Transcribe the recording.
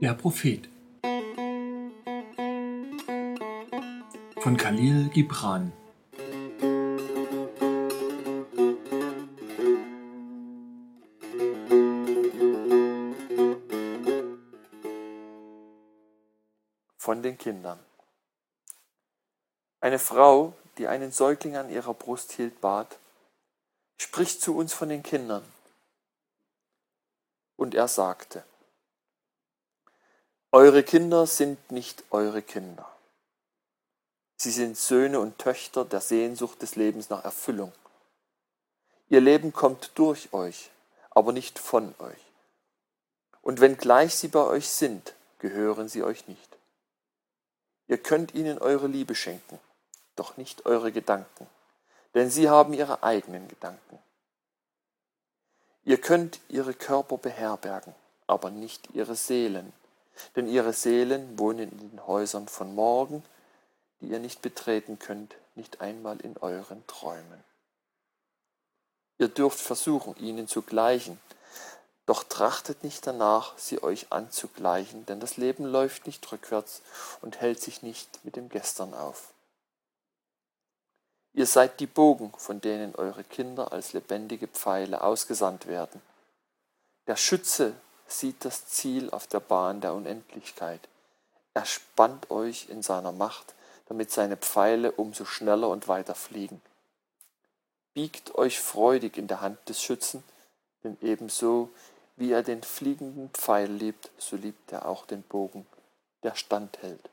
Der Prophet. Von Khalil Gibran. Von den Kindern. Eine Frau, die einen Säugling an ihrer Brust hielt, bat, Sprich zu uns von den Kindern. Und er sagte, Eure Kinder sind nicht eure Kinder. Sie sind Söhne und Töchter der Sehnsucht des Lebens nach Erfüllung. Ihr Leben kommt durch euch, aber nicht von euch. Und wenngleich sie bei euch sind, gehören sie euch nicht. Ihr könnt ihnen eure Liebe schenken, doch nicht eure Gedanken, denn sie haben ihre eigenen Gedanken. Ihr könnt ihre Körper beherbergen, aber nicht ihre Seelen, denn ihre Seelen wohnen in den Häusern von morgen, die ihr nicht betreten könnt, nicht einmal in euren Träumen. Ihr dürft versuchen, ihnen zu gleichen, doch trachtet nicht danach, sie euch anzugleichen, denn das Leben läuft nicht rückwärts und hält sich nicht mit dem Gestern auf. Ihr seid die Bogen, von denen eure Kinder als lebendige Pfeile ausgesandt werden. Der Schütze sieht das Ziel auf der Bahn der Unendlichkeit. Er spannt euch in seiner Macht, damit seine Pfeile umso schneller und weiter fliegen. Biegt euch freudig in der Hand des Schützen, denn ebenso wie er den fliegenden Pfeil liebt, so liebt er auch den Bogen, der standhält.